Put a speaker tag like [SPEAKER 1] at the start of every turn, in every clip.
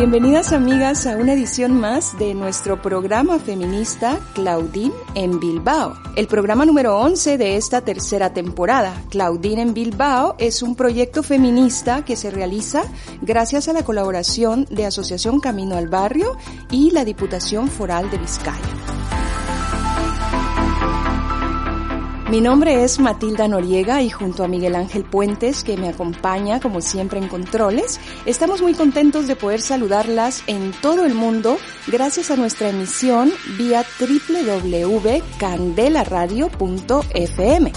[SPEAKER 1] Bienvenidas amigas a una edición más de nuestro programa feminista Claudine en Bilbao, el programa número 11 de esta tercera temporada. Claudine en Bilbao es un proyecto feminista que se realiza gracias a la colaboración de Asociación Camino al Barrio y la Diputación Foral de Vizcaya. Mi nombre es Matilda Noriega y junto a Miguel Ángel Puentes, que me acompaña como siempre en controles, estamos muy contentos de poder saludarlas en todo el mundo gracias a nuestra emisión vía www.candelaradio.fm.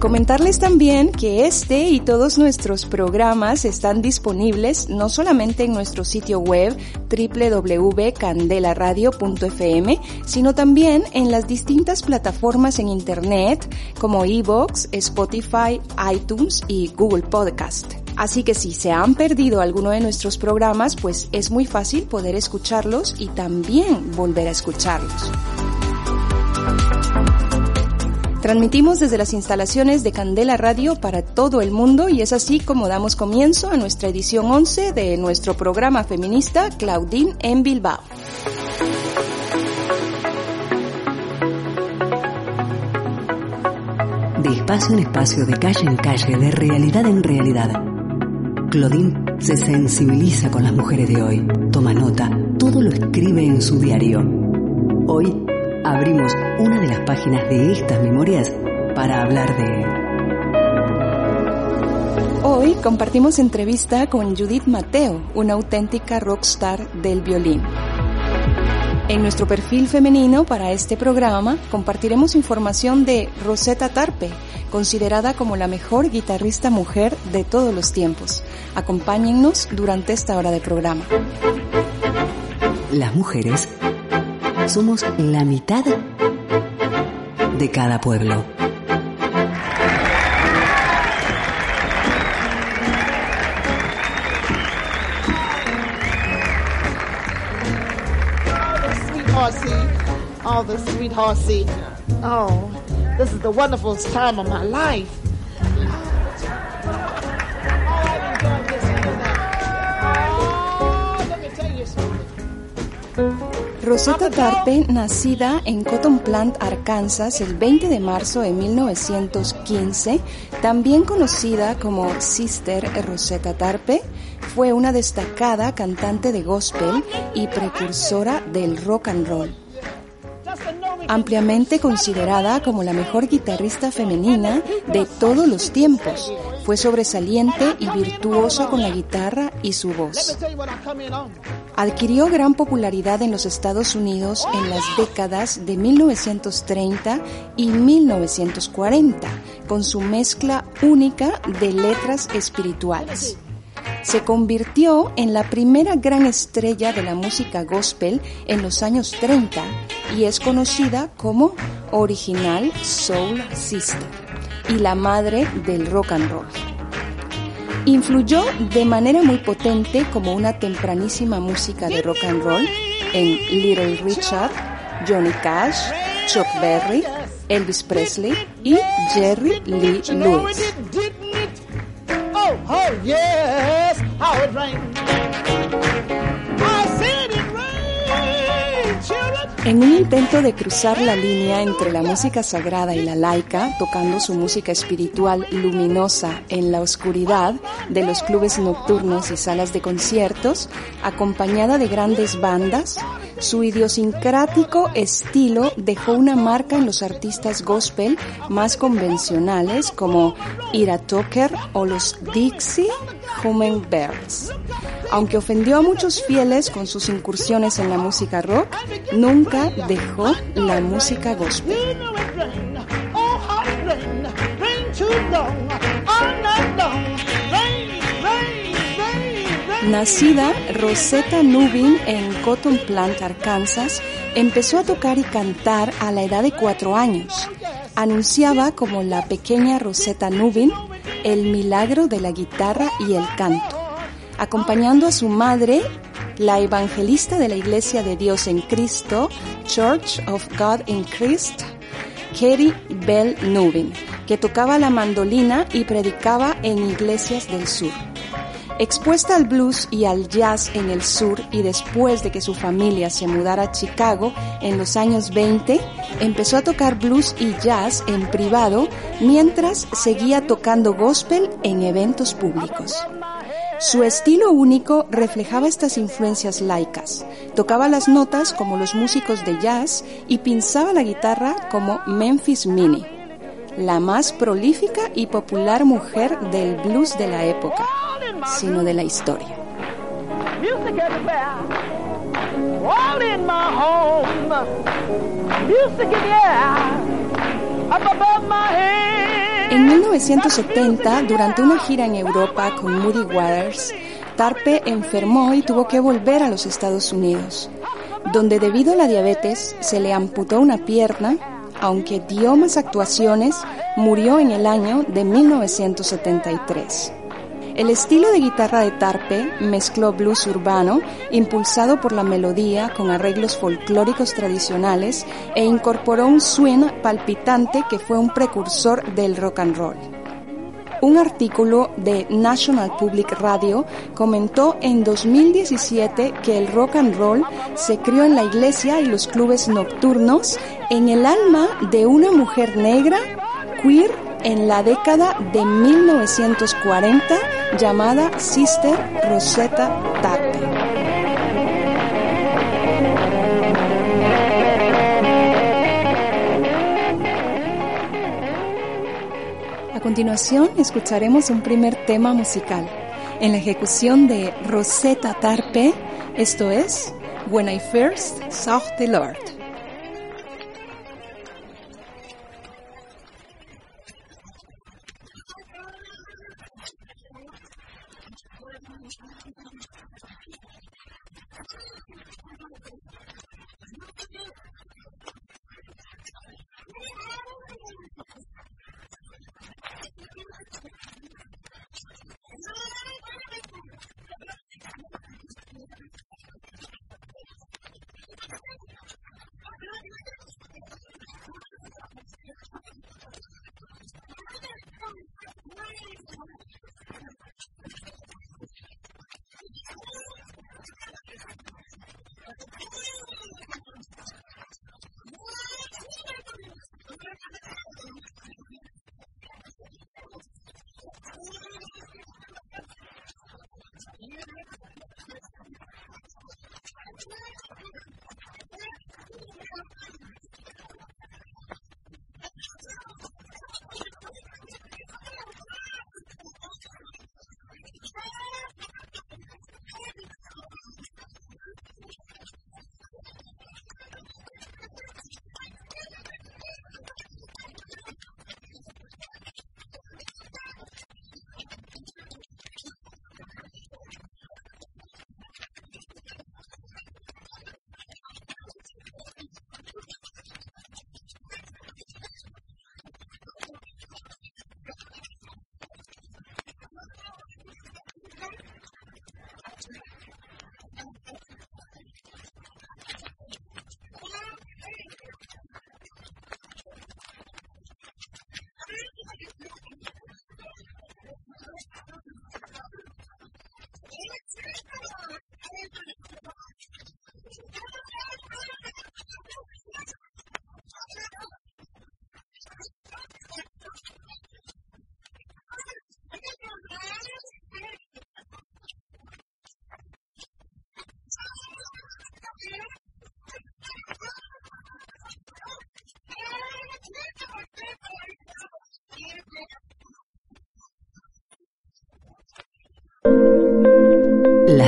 [SPEAKER 1] Comentarles también que este y todos nuestros programas están disponibles no solamente en nuestro sitio web www.candelaradio.fm, sino también en las distintas plataformas en Internet como Evox, Spotify, iTunes y Google Podcast. Así que si se han perdido alguno de nuestros programas, pues es muy fácil poder escucharlos y también volver a escucharlos. Transmitimos desde las instalaciones de Candela Radio para todo el mundo y es así como damos comienzo a nuestra edición 11 de nuestro programa feminista Claudine en Bilbao.
[SPEAKER 2] De espacio en espacio, de calle en calle, de realidad en realidad. Claudine se sensibiliza con las mujeres de hoy, toma nota, todo lo escribe en su diario. Abrimos una de las páginas de estas memorias para hablar de...
[SPEAKER 1] Hoy compartimos entrevista con Judith Mateo, una auténtica rockstar del violín. En nuestro perfil femenino para este programa compartiremos información de Rosetta Tarpe, considerada como la mejor guitarrista mujer de todos los tiempos. Acompáñennos durante esta hora de programa.
[SPEAKER 2] Las mujeres somos la mitad de cada pueblo.
[SPEAKER 3] all the sweet horsey. Oh, this is the wonderful time of my life.
[SPEAKER 1] Rosetta Tarpe, nacida en Cotton Plant, Arkansas, el 20 de marzo de 1915, también conocida como Sister Rosetta Tarpe, fue una destacada cantante de gospel y precursora del rock and roll. Ampliamente considerada como la mejor guitarrista femenina de todos los tiempos, fue sobresaliente y virtuosa con la guitarra y su voz. Adquirió gran popularidad en los Estados Unidos en las décadas de 1930 y 1940, con su mezcla única de letras espirituales se convirtió en la primera gran estrella de la música gospel en los años 30 y es conocida como Original Soul Sister y la madre del rock and roll. Influyó de manera muy potente como una tempranísima música de rock and roll en Little Richard, Johnny Cash, Chuck Berry, Elvis Presley y Jerry Lee Lewis. Oh, yes, how it En un intento de cruzar la línea entre la música sagrada y la laica, tocando su música espiritual luminosa en la oscuridad de los clubes nocturnos y salas de conciertos, acompañada de grandes bandas, su idiosincrático estilo dejó una marca en los artistas gospel más convencionales como Ira Tucker o los Dixie Hummingbirds. Aunque ofendió a muchos fieles con sus incursiones en la música rock, nunca dejó la música gospel. Nacida Rosetta Nubin en Cotton Plant, Arkansas, empezó a tocar y cantar a la edad de cuatro años. Anunciaba como la pequeña Rosetta Nubin el milagro de la guitarra y el canto, acompañando a su madre, la evangelista de la Iglesia de Dios en Cristo, Church of God in Christ, Katie Bell Nubin, que tocaba la mandolina y predicaba en iglesias del sur. Expuesta al blues y al jazz en el sur y después de que su familia se mudara a Chicago en los años 20, empezó a tocar blues y jazz en privado mientras seguía tocando gospel en eventos públicos. Su estilo único reflejaba estas influencias laicas. Tocaba las notas como los músicos de jazz y pinzaba la guitarra como Memphis Minnie, la más prolífica y popular mujer del blues de la época sino de la historia. En 1970, durante una gira en Europa con Moody Waters, Tarpe enfermó y tuvo que volver a los Estados Unidos, donde debido a la diabetes se le amputó una pierna, aunque dio más actuaciones, murió en el año de 1973. El estilo de guitarra de Tarpe mezcló blues urbano, impulsado por la melodía con arreglos folclóricos tradicionales e incorporó un swing palpitante que fue un precursor del rock and roll. Un artículo de National Public Radio comentó en 2017 que el rock and roll se crió en la iglesia y los clubes nocturnos en el alma de una mujer negra, queer en la década de 1940 llamada Sister Rosetta Tarpe. A continuación escucharemos un primer tema musical en la ejecución de Rosetta Tarpe, esto es When I First Saw the Lord.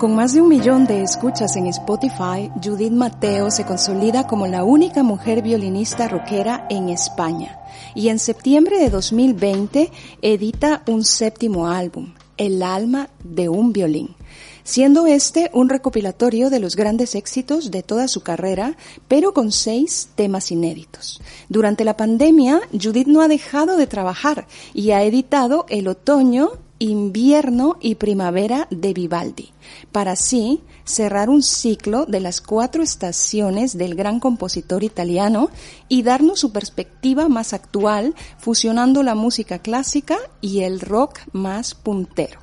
[SPEAKER 1] Con más de un millón de escuchas en Spotify, Judith Mateo se consolida como la única mujer violinista rockera en España y en septiembre de 2020 edita un séptimo álbum, El alma de un violín, siendo este un recopilatorio de los grandes éxitos de toda su carrera, pero con seis temas inéditos. Durante la pandemia, Judith no ha dejado de trabajar y ha editado El otoño invierno y primavera de Vivaldi, para así cerrar un ciclo de las cuatro estaciones del gran compositor italiano y darnos su perspectiva más actual, fusionando la música clásica y el rock más puntero.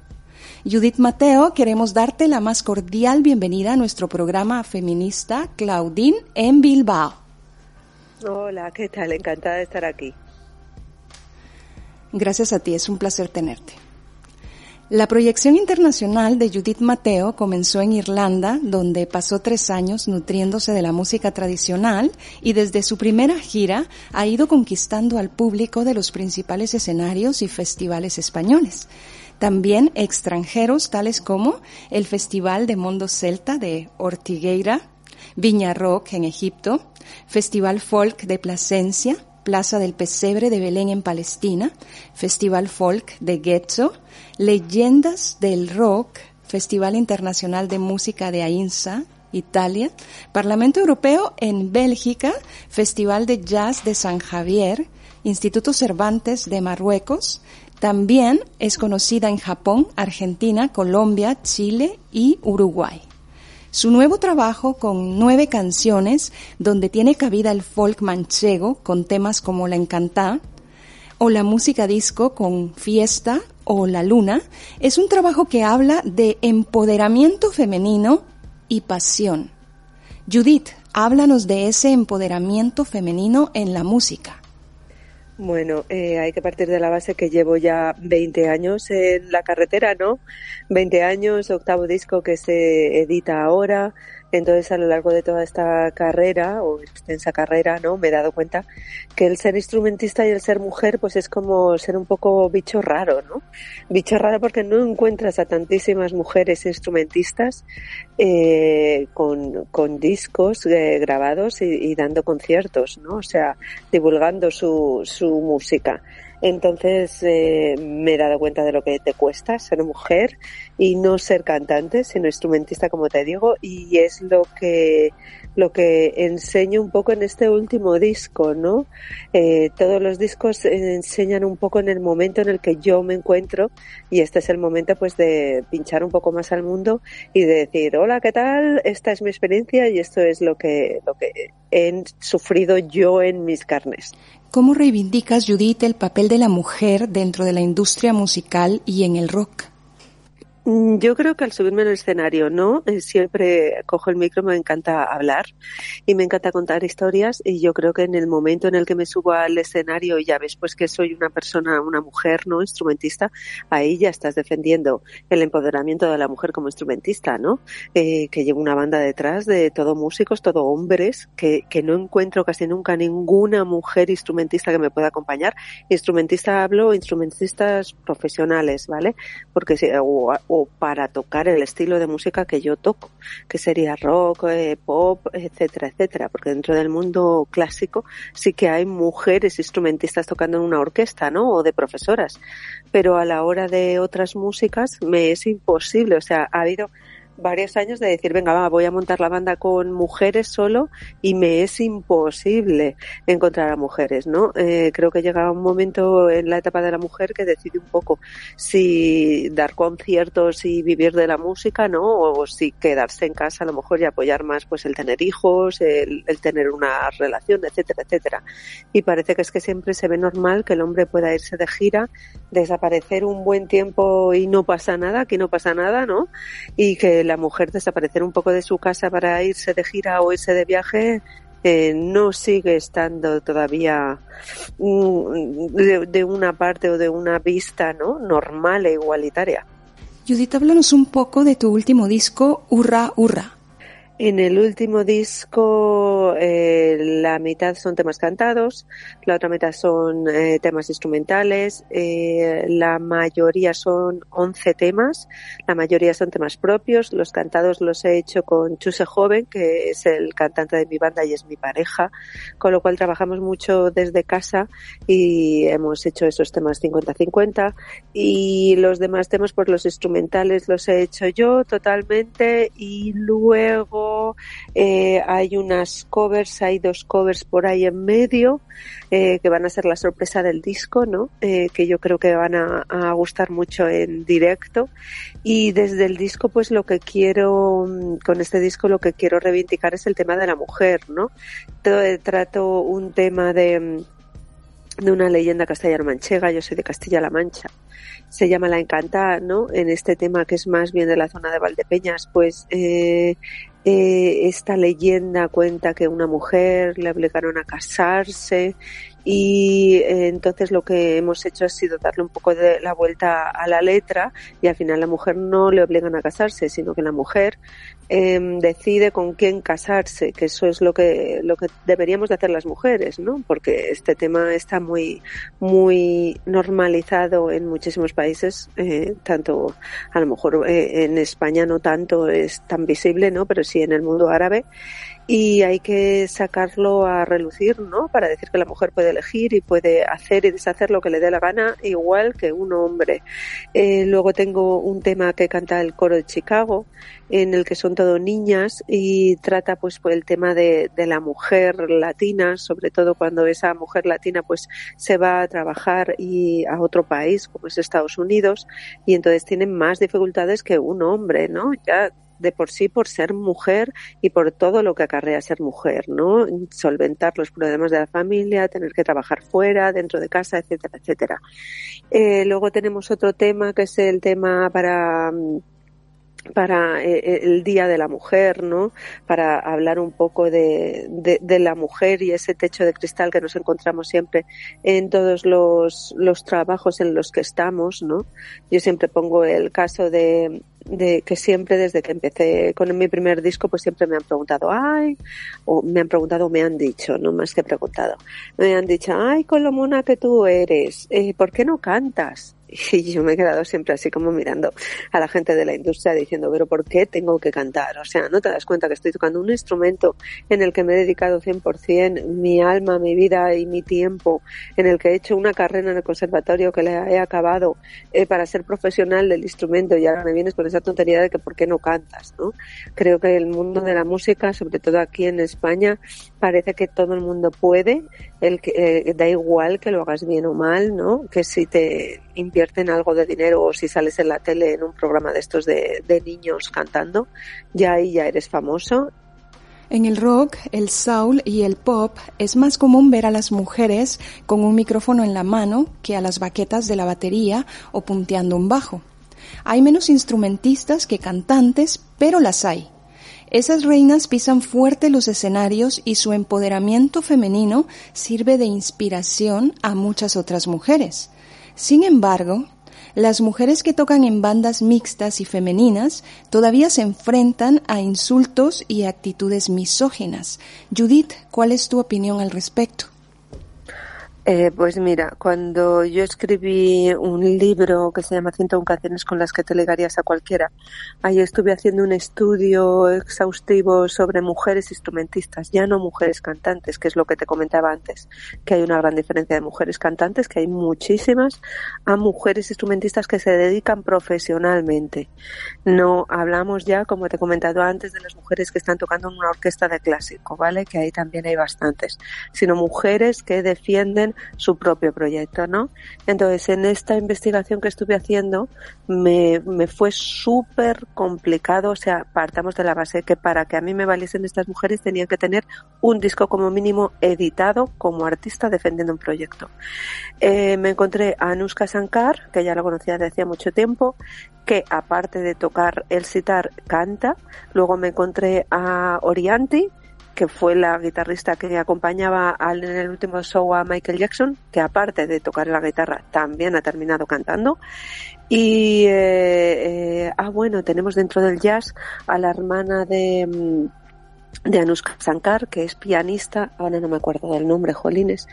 [SPEAKER 1] Judith Mateo, queremos darte la más cordial bienvenida a nuestro programa feminista Claudine en Bilbao.
[SPEAKER 4] Hola, ¿qué tal? Encantada de estar aquí.
[SPEAKER 1] Gracias a ti, es un placer tenerte. La proyección internacional de Judith Mateo comenzó en Irlanda, donde pasó tres años nutriéndose de la música tradicional y desde su primera gira ha ido conquistando al público de los principales escenarios y festivales españoles. También extranjeros tales como el Festival de Mundo Celta de Ortigueira, Viña Rock en Egipto, Festival Folk de Plasencia, Plaza del Pesebre de Belén en Palestina, Festival Folk de Getzo, Leyendas del Rock, Festival Internacional de Música de Ainsa, Italia, Parlamento Europeo en Bélgica, Festival de Jazz de San Javier, Instituto Cervantes de Marruecos, también es conocida en Japón, Argentina, Colombia, Chile y Uruguay. Su nuevo trabajo con nueve canciones, donde tiene cabida el folk manchego con temas como La Encantá, o la música disco con Fiesta o La Luna, es un trabajo que habla de empoderamiento femenino y pasión. Judith, háblanos de ese empoderamiento femenino en la música.
[SPEAKER 4] Bueno, eh, hay que partir de la base que llevo ya 20 años en la carretera, ¿no? 20 años, octavo disco que se edita ahora, entonces, a lo largo de toda esta carrera, o extensa carrera, ¿no? Me he dado cuenta que el ser instrumentista y el ser mujer, pues es como ser un poco bicho raro, ¿no? Bicho raro porque no encuentras a tantísimas mujeres instrumentistas eh, con, con, discos eh, grabados y, y, dando conciertos, ¿no? O sea, divulgando su, su música. Entonces eh, me he dado cuenta de lo que te cuesta ser mujer y no ser cantante, sino instrumentista, como te digo, y es lo que lo que enseño un poco en este último disco, ¿no? Eh, todos los discos enseñan un poco en el momento en el que yo me encuentro y este es el momento pues de pinchar un poco más al mundo y de decir, hola, ¿qué tal? Esta es mi experiencia y esto es lo que, lo que he sufrido yo en mis carnes.
[SPEAKER 1] ¿Cómo reivindicas, Judith, el papel de la mujer dentro de la industria musical y en el rock?
[SPEAKER 4] Mm, yo creo que al subirme al escenario, ¿no? Eh, siempre cojo el micro, me encanta hablar y me encanta contar historias y yo creo que en el momento en el que me subo al escenario y ya ves pues que soy una persona, una mujer, ¿no? Instrumentista, ahí ya estás defendiendo el empoderamiento de la mujer como instrumentista, ¿no? Eh, que llevo una banda detrás de todo músicos, todo hombres, que, que no encuentro casi nunca ninguna mujer instrumentista que me pueda acompañar. Instrumentista hablo, instrumentistas profesionales, ¿vale? Porque si, o, para tocar el estilo de música que yo toco, que sería rock, eh, pop, etcétera, etcétera, porque dentro del mundo clásico sí que hay mujeres instrumentistas tocando en una orquesta, ¿no? O de profesoras, pero a la hora de otras músicas me es imposible, o sea, ha habido varios años de decir, venga, va, voy a montar la banda con mujeres solo y me es imposible encontrar a mujeres, ¿no? Eh, creo que llega un momento en la etapa de la mujer que decide un poco si dar conciertos y vivir de la música, ¿no? O si quedarse en casa a lo mejor y apoyar más pues el tener hijos, el, el tener una relación, etcétera, etcétera. Y parece que es que siempre se ve normal que el hombre pueda irse de gira, desaparecer un buen tiempo y no pasa nada, que no pasa nada, ¿no? Y que la mujer desaparecer un poco de su casa para irse de gira o irse de viaje eh, no sigue estando todavía mm, de, una parte o de una vista no normal e igualitaria.
[SPEAKER 1] Judith, háblanos un poco de tu último disco, Hurra, Hurra.
[SPEAKER 4] En el último disco eh, la mitad son temas cantados, la otra mitad son eh, temas instrumentales, eh, la mayoría son 11 temas, la mayoría son temas propios, los cantados los he hecho con Chuse Joven, que es el cantante de mi banda y es mi pareja, con lo cual trabajamos mucho desde casa y hemos hecho esos temas 50-50 y los demás temas pues los instrumentales los he hecho yo totalmente y luego eh, hay unas covers, hay dos covers por ahí en medio eh, que van a ser la sorpresa del disco, ¿no? Eh, que yo creo que van a, gustar mucho en directo. Y desde el disco, pues lo que quiero, mm, con este disco lo que quiero reivindicar es el tema de la mujer, ¿no? trato un tema de, mm, de una leyenda castellano-manchega, yo soy de Castilla-La Mancha, se llama La Encantada, ¿no? En este tema que es más bien de la zona de Valdepeñas, pues eh, eh, esta leyenda cuenta que una mujer le obligaron a casarse y eh, entonces lo que hemos hecho ha sido darle un poco de la vuelta a la letra y al final la mujer no le obligan a casarse, sino que la mujer Em, decide con quién casarse, que eso es lo que, lo que deberíamos de hacer las mujeres, ¿no? Porque este tema está muy, muy normalizado en muchísimos países, eh, tanto, a lo mejor eh, en España no tanto es tan visible, ¿no? Pero sí en el mundo árabe y hay que sacarlo a relucir, ¿no? Para decir que la mujer puede elegir y puede hacer y deshacer lo que le dé la gana, igual que un hombre. Eh, luego tengo un tema que canta el coro de Chicago, en el que son todo niñas y trata pues, el tema de, de la mujer latina, sobre todo cuando esa mujer latina pues se va a trabajar y a otro país como es Estados Unidos y entonces tienen más dificultades que un hombre, ¿no? Ya de por sí por ser mujer y por todo lo que acarrea ser mujer, ¿no? Solventar los problemas de la familia, tener que trabajar fuera, dentro de casa, etcétera, etcétera. Eh, luego tenemos otro tema que es el tema para para eh, eh, el Día de la Mujer, ¿no? Para hablar un poco de, de, la mujer y ese techo de cristal que nos encontramos siempre en todos los, los trabajos en los que estamos, ¿no? Yo siempre pongo el caso de, de que siempre desde que empecé con mi primer disco pues siempre me han preguntado ay o me han preguntado me han dicho no más que preguntado me han dicho ay con lo mona que tú eres eh, ¿por qué no cantas? Y yo me he quedado siempre así como mirando a la gente de la industria diciendo, pero ¿por qué tengo que cantar? O sea, ¿no te das cuenta que estoy tocando un instrumento en el que me he dedicado 100% mi alma, mi vida y mi tiempo, en el que he hecho una carrera en el conservatorio que le he acabado eh, para ser profesional del instrumento y ahora me vienes con esa tontería de que ¿por qué no cantas? ¿no? Creo que el mundo de la música, sobre todo aquí en España, parece que todo el mundo puede, el que, eh, da igual que lo hagas bien o mal, ¿no? Que si te invierten algo de dinero o si sales en la tele en un programa de estos de, niños cantando, ya ahí ya eres famoso
[SPEAKER 1] en el rock, el soul y el pop es más común ver a las mujeres con un micrófono en la mano que a las baquetas de la batería o punteando un bajo. Hay menos instrumentistas que cantantes, pero las hay. Esas reinas pisan fuerte los escenarios y su empoderamiento femenino sirve de inspiración a muchas otras mujeres. Sin embargo, las mujeres que tocan en bandas mixtas y femeninas todavía se enfrentan a insultos y actitudes misóginas. Judith, ¿cuál es tu opinión al respecto?
[SPEAKER 4] Eh, pues mira, cuando yo escribí un libro que se llama 101 canciones con las que te legarías a cualquiera, ahí estuve haciendo un estudio exhaustivo sobre mujeres instrumentistas, ya no mujeres cantantes, que es lo que te comentaba antes, que hay una gran diferencia de mujeres cantantes, que hay muchísimas, a mujeres instrumentistas que se dedican profesionalmente. No hablamos ya, como te he comentado antes, de las mujeres que están tocando en una orquesta de clásico, ¿vale? Que ahí también hay bastantes, sino mujeres que defienden su propio proyecto, ¿no? Entonces, en esta investigación que estuve haciendo, me, me fue súper complicado, o sea, partamos de la base que para que a mí me valiesen estas mujeres tenían que tener un disco como mínimo editado como artista defendiendo un proyecto. Eh, me encontré a Anushka Sankar, que ya la conocía desde hacía mucho tiempo, que aparte de tocar el sitar, canta. Luego me encontré a Orianti, que fue la guitarrista que acompañaba en el último show a Michael Jackson, que aparte de tocar la guitarra también ha terminado cantando. Y, eh, eh, ah, bueno, tenemos dentro del jazz a la hermana de, mm, de Anushka Shankar, que es pianista, ahora no me acuerdo del nombre, Jolines,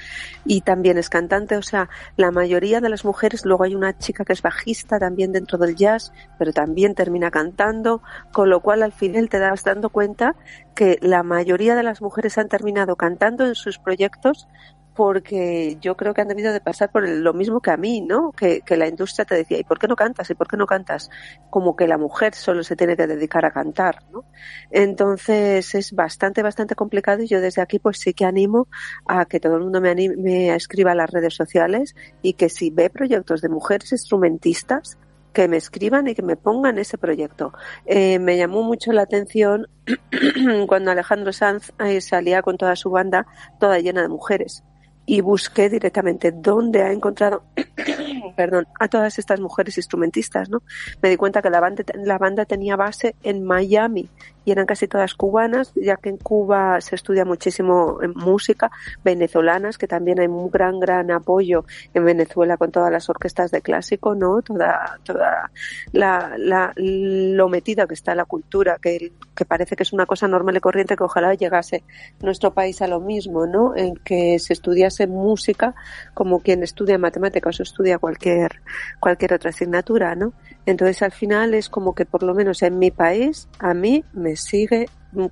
[SPEAKER 4] y también es cantante, o sea, la mayoría de las mujeres, luego hay una chica que es bajista también dentro del jazz, pero también termina cantando, con lo cual al final te das dando cuenta que la mayoría de las mujeres han terminado cantando en sus proyectos porque yo creo que han debido de pasar por lo mismo que a mí, ¿no? Que, la industria te decía, ¿y por qué no cantas? ¿Y por qué no cantas? Como que la mujer solo se tiene que dedicar a cantar, ¿no? Entonces es bastante, bastante complicado y yo desde aquí pues sí que animo a que todo el mundo me, escriba a las redes sociales y que si ve proyectos de mujeres instrumentistas, que me escriban y que me pongan ese proyecto. Eh, me llamó mucho la atención cuando Alejandro Sanz eh, salía con toda su banda, toda llena de mujeres y busqué directamente dónde ha encontrado perdón, a todas estas mujeres instrumentistas, ¿no? Me di cuenta que la banda, la banda tenía base en Miami y eran casi todas cubanas, ya que en Cuba se estudia muchísimo música, venezolanas, que también hay un gran, gran apoyo en Venezuela con todas las orquestas de clásico, ¿no? Toda, toda la, la, lo metida que está la cultura, que, que parece que es una cosa normal y corriente que ojalá llegase nuestro país a lo mismo, ¿no? En que se estudiase música como quien estudia matemáticas o estudia cualquier, cualquier otra asignatura, ¿no? Entonces al final es como que por lo menos en mi país a mí me sigue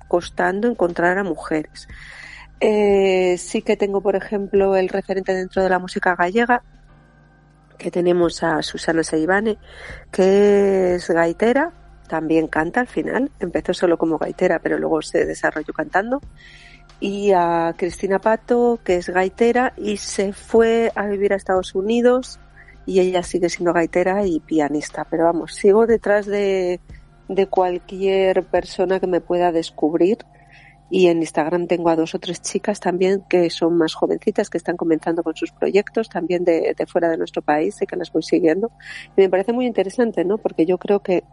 [SPEAKER 4] costando encontrar a mujeres. Eh, sí que tengo, por ejemplo, el referente dentro de la música gallega, que tenemos a Susana Seibane, que es gaitera, también canta al final, empezó solo como gaitera, pero luego se desarrolló cantando, y a Cristina Pato, que es gaitera, y se fue a vivir a Estados Unidos y ella sigue siendo gaitera y pianista. Pero vamos, sigo detrás de, de cualquier persona que me pueda descubrir. Y en Instagram tengo a dos o tres chicas también que son más jovencitas, que están comenzando con sus proyectos también de, de, fuera de nuestro país y que las voy siguiendo. Y me parece muy interesante, ¿no? Porque yo creo que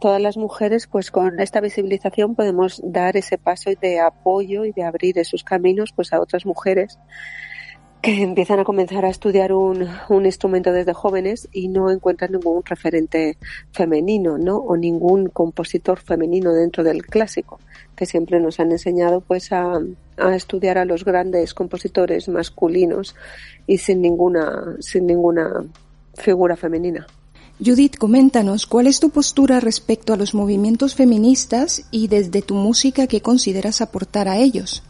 [SPEAKER 4] todas las mujeres, pues con esta visibilización podemos dar ese paso de apoyo y de abrir esos caminos, pues a otras mujeres que empiezan a comenzar a estudiar un, un, instrumento desde jóvenes y no encuentran ningún referente femenino, ¿no? O ningún compositor femenino dentro del clásico, que siempre nos han enseñado pues a, a estudiar a los grandes compositores masculinos y sin ninguna, sin ninguna figura femenina.
[SPEAKER 1] Judith, coméntanos cuál es tu postura respecto a los movimientos feministas y desde tu música qué consideras aportar a ellos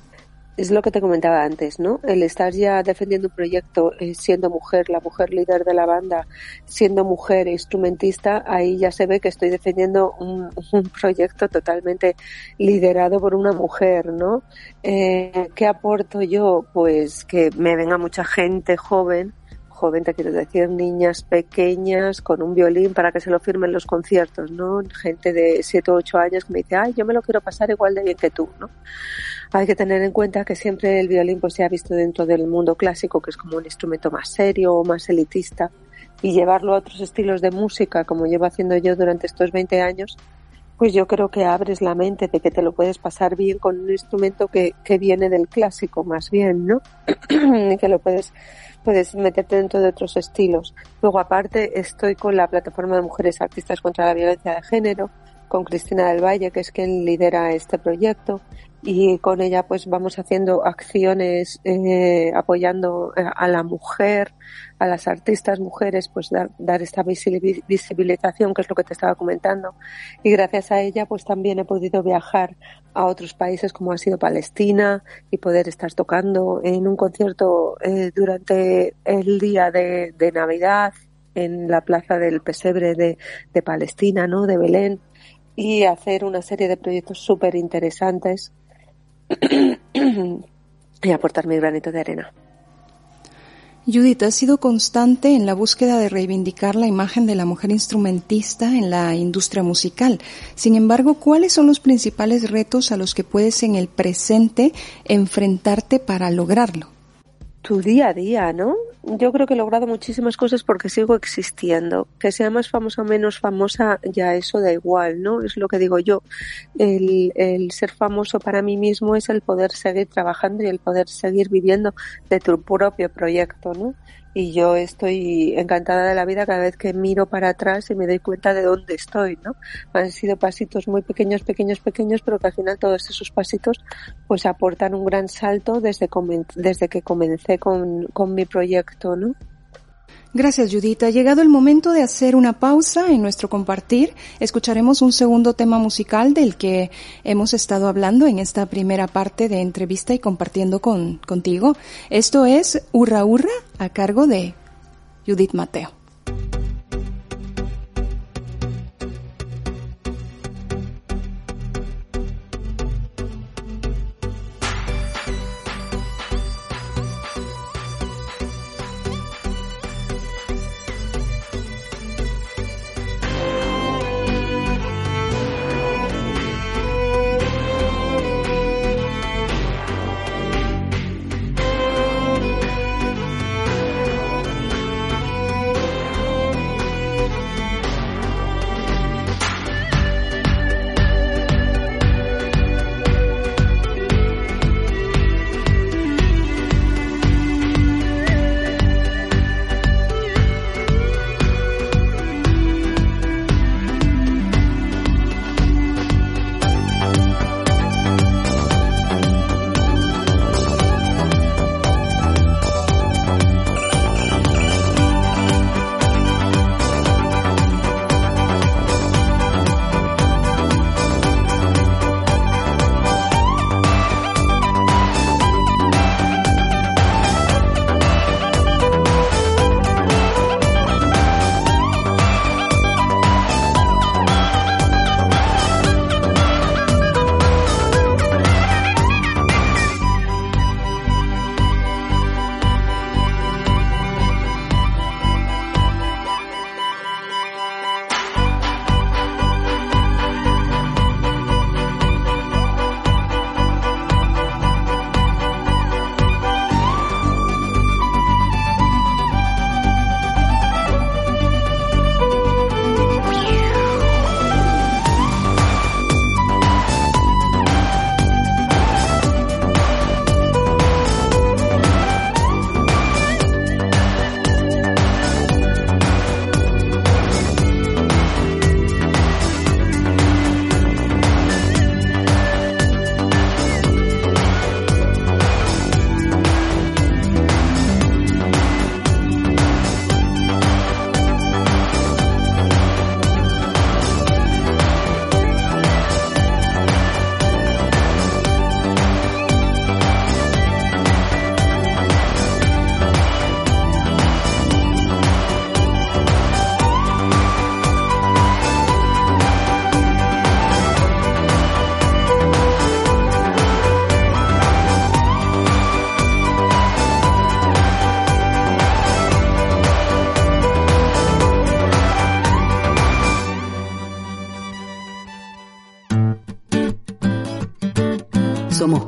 [SPEAKER 4] es lo que te comentaba antes, ¿no? El estar ya defendiendo un proyecto, eh, siendo mujer, la mujer líder de la banda, siendo mujer instrumentista, ahí ya se ve que estoy defendiendo un, un proyecto totalmente liderado por una mujer, ¿no? Eh, ¿Qué aporto yo? Pues que me venga mucha gente joven, joven te quiero decir, niñas pequeñas con un violín para que se lo firmen los conciertos, ¿no? Gente de 7 o 8 años que me dice, ay, yo me lo quiero pasar igual de bien que tú, ¿no? Hay que tener en cuenta que siempre el violín pues se ha visto dentro del mundo clásico, que es como un instrumento más serio o más elitista, y llevarlo a otros estilos de música, como llevo haciendo yo durante estos 20 años, pues yo creo que abres la mente de que te lo puedes pasar bien con un instrumento que, que viene del clásico más bien, ¿no? que lo puedes, puedes meterte dentro de otros estilos. Luego aparte estoy con la plataforma de mujeres artistas contra la violencia de género, con Cristina del Valle, que es quien lidera este proyecto, y con ella pues vamos haciendo acciones eh, apoyando eh, a la mujer, a las artistas mujeres, pues dar, dar, esta visibilización que es lo que te estaba comentando. Y gracias a ella pues también he podido viajar a otros países como ha sido Palestina y poder estar tocando en un concierto eh, durante el día de, Navidad en la plaza del pesebre de, de Palestina, ¿no? De Belén y hacer una serie de proyectos súper interesantes y aportar mi granito de arena.
[SPEAKER 1] Judith, has sido constante en la búsqueda de reivindicar la imagen de la mujer instrumentista en la industria musical. Sin embargo, ¿cuáles son los principales retos a los que puedes en el presente enfrentarte para lograrlo?
[SPEAKER 4] Tu día a día, ¿no? Yo creo que he logrado muchísimas cosas porque sigo existiendo. Que sea más famosa o menos famosa, ya eso da igual, ¿no? Es lo que digo yo. El, el ser famoso para mí mismo es el poder seguir trabajando y el poder seguir viviendo de tu propio proyecto, ¿no? Y yo estoy encantada de la vida cada vez que miro para atrás y me doy cuenta de dónde estoy, ¿no? Han sido pasitos muy pequeños, pequeños, pequeños, pero que al final todos esos pasitos pues aportan un gran salto desde, desde que comencé con, con mi proyecto, ¿no?
[SPEAKER 1] Gracias, Judith. Ha llegado el momento de hacer una pausa en nuestro compartir. Escucharemos un segundo tema musical del que hemos estado hablando en esta primera parte de entrevista y compartiendo con, contigo. Esto es Hurra Hurra a cargo de Judith Mateo.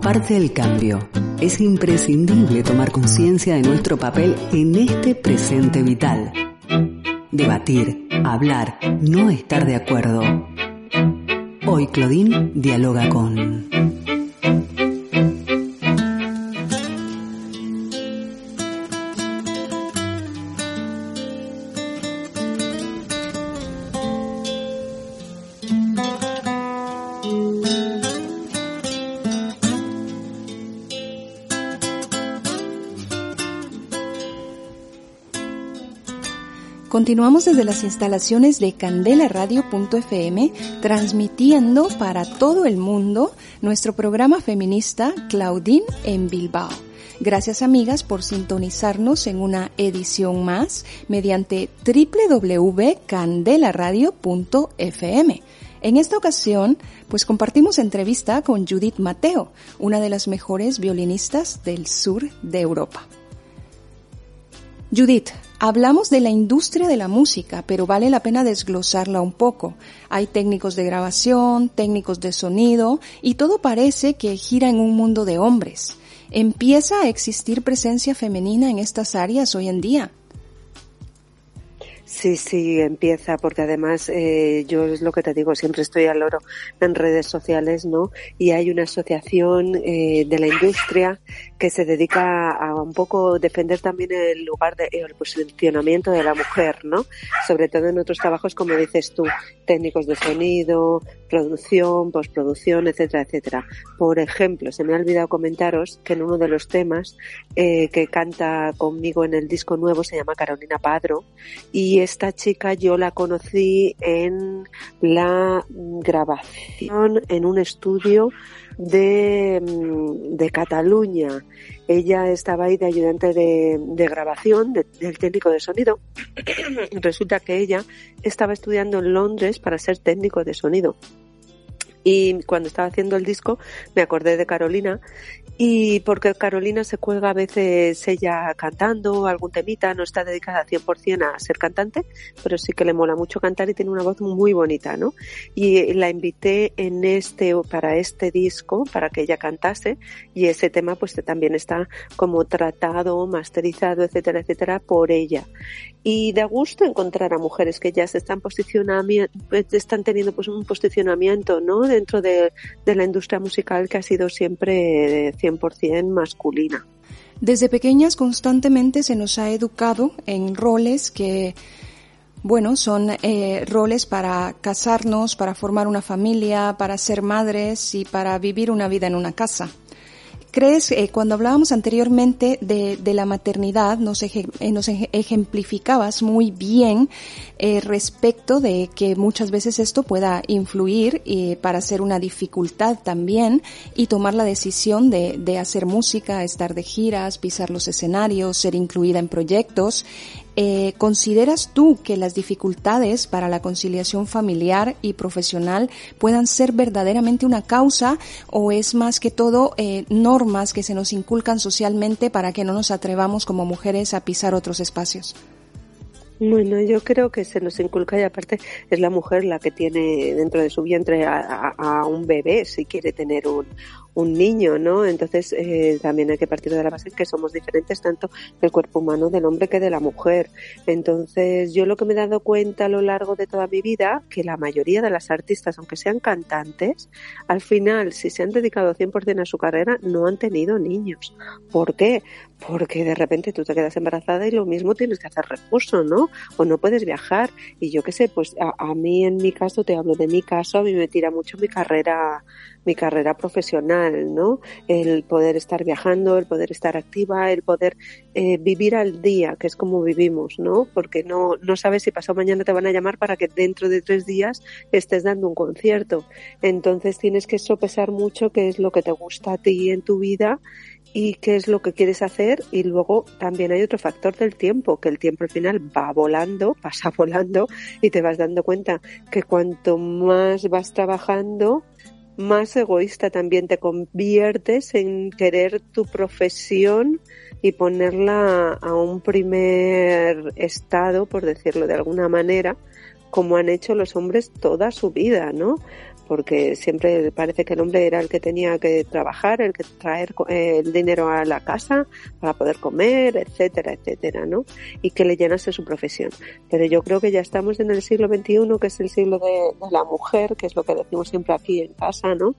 [SPEAKER 2] Parte del cambio. Es imprescindible tomar conciencia de nuestro papel en este presente vital. Debatir, hablar, no estar de acuerdo. Hoy Claudine dialoga con...
[SPEAKER 1] Continuamos desde las instalaciones de candelaradio.fm transmitiendo para todo el mundo nuestro programa feminista Claudine en Bilbao. Gracias amigas por sintonizarnos en una edición más mediante www.candelaradio.fm. En esta ocasión, pues compartimos entrevista con Judith Mateo, una de las mejores violinistas del sur de Europa. Judith, Hablamos de la industria de la música, pero vale la pena desglosarla un poco. Hay técnicos de grabación, técnicos de sonido, y todo parece que gira en un mundo de hombres. ¿Empieza a existir presencia femenina en estas áreas hoy en día?
[SPEAKER 4] Sí, sí, empieza, porque además eh, yo es lo que te digo, siempre estoy al oro en redes sociales, ¿no? Y hay una asociación eh, de la industria que se dedica a un poco defender también el lugar de el posicionamiento de la mujer, ¿no? Sobre todo en otros trabajos, como dices tú, técnicos de sonido, producción, postproducción, etcétera, etcétera. Por ejemplo, se me ha olvidado comentaros que en uno de los temas eh, que canta conmigo en el disco nuevo se llama Carolina Padro y esta chica yo la conocí en la grabación en un estudio de, mm, de Cataluña. Ella estaba ahí de ayudante de, de grabación, del técnico de sonido. Resulta que ella estaba estudiando en Londres para ser técnico de sonido. Y cuando estaba haciendo el disco me acordé de Carolina y porque Carolina se cuelga a veces ella cantando algún temita, no está dedicada 100% a ser cantante, pero sí que le mola mucho cantar y tiene una voz muy bonita, ¿no? Y la invité en este, para este disco, para que ella cantase y ese tema pues también está como tratado, masterizado, etcétera, etcétera, por ella. Y da gusto encontrar a mujeres que ya se están posicionando, están teniendo pues un posicionamiento, ¿no? Dentro de, la industria musical que ha sido siempre 100% masculina.
[SPEAKER 1] Desde pequeñas constantemente se nos ha educado en roles que, bueno, son eh, roles para casarnos, para formar una familia, para ser madres y para vivir una vida en una casa. ¿Crees, eh, cuando hablábamos anteriormente de, de la maternidad, nos, eh, nos, ejemplificabas muy bien eh, respecto de que muchas veces esto pueda influir eh, para ser una dificultad también y tomar la decisión de, de hacer música, estar de giras, pisar los escenarios, ser incluida en proyectos eh, ¿Consideras tú que las dificultades para la conciliación familiar y profesional puedan ser verdaderamente una causa o es más que todo eh, normas que se nos inculcan socialmente para que no nos atrevamos como mujeres a pisar otros espacios?
[SPEAKER 4] Bueno, yo creo que se nos inculca y aparte es la mujer la que tiene dentro de su vientre a un bebé si quiere tener un, un niño, ¿no? Entonces eh, también hay que partir de la base que somos diferentes tanto del cuerpo humano del hombre que de la mujer. Entonces yo lo que me he dado cuenta a lo largo de toda mi vida, que la mayoría de las artistas, aunque sean cantantes, al final, si se han dedicado 100% a su carrera, no han tenido niños. ¿Por qué? Porque de repente tú te quedas embarazada y lo mismo tienes que hacer recurso, ¿no? O no puedes viajar. Y yo qué sé, pues a, a mí en mi caso, te hablo de mi caso, a mí me tira mucho mi carrera mi carrera profesional, ¿no? El poder estar viajando, el poder estar activa, el poder eh, vivir al día, que es como vivimos, ¿no? Porque no, no sabes si pasado mañana te van a llamar para que dentro de tres días estés dando un concierto. Entonces tienes que sopesar mucho qué es lo que te gusta a ti en tu vida y qué es lo que quieres hacer y luego también hay otro factor del tiempo, que el tiempo al final va volando, pasa volando y te vas dando cuenta que cuanto más vas trabajando, más egoísta también te conviertes en querer tu profesión y ponerla a un primer estado, por decirlo de alguna manera, como han hecho los hombres toda su vida, ¿no? Porque siempre parece que el hombre era el que tenía que trabajar, el que traer eh, el dinero a la casa para poder comer, etcétera, etcétera, ¿no? Y que le llenase su profesión. Pero yo creo que ya estamos en el siglo XXI, que es el siglo de, la mujer, que es lo que decimos siempre aquí en casa, ¿no?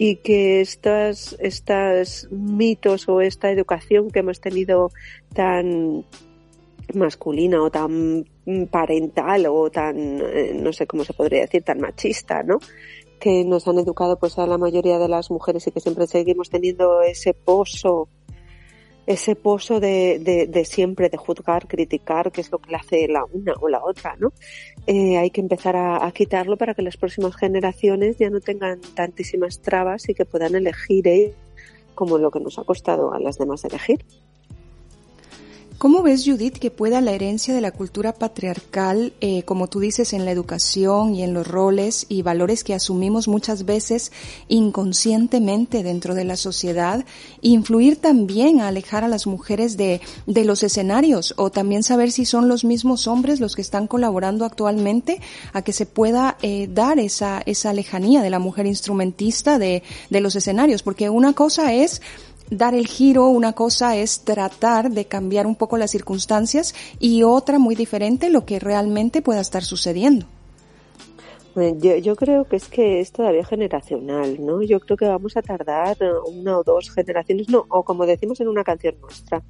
[SPEAKER 4] y que estas, estas mitos o esta educación que hemos tenido tan masculina o tan parental o tan, eh, no sé cómo se podría decir, tan machista, ¿no? Que nos han educado pues a la mayoría de las mujeres y que siempre seguimos teniendo ese pozo ese pozo de, de, siempre de juzgar, criticar, que es lo que le hace la una o la otra, ¿no? Eh, hay que empezar a, quitarlo para que las próximas generaciones ya no tengan tantísimas trabas y que puedan elegir como lo que nos ha costado a las demás elegir.
[SPEAKER 1] ¿Cómo ves, Judith, que pueda la herencia de la cultura patriarcal, eh, como tú dices, en la educación y en los roles y valores que asumimos muchas veces inconscientemente dentro de la sociedad, influir también a alejar a las mujeres de, de los escenarios o también saber si son los mismos hombres los que están colaborando actualmente a que se pueda eh, dar esa, esa lejanía de la mujer instrumentista de, de los escenarios? Porque una cosa es dar el giro, una cosa es tratar de cambiar un poco las circunstancias y otra muy diferente lo que realmente pueda estar sucediendo.
[SPEAKER 4] Yo, yo, creo que es que es todavía generacional, ¿no? Yo creo que vamos a tardar una o dos generaciones, no, o como decimos en una canción nuestra,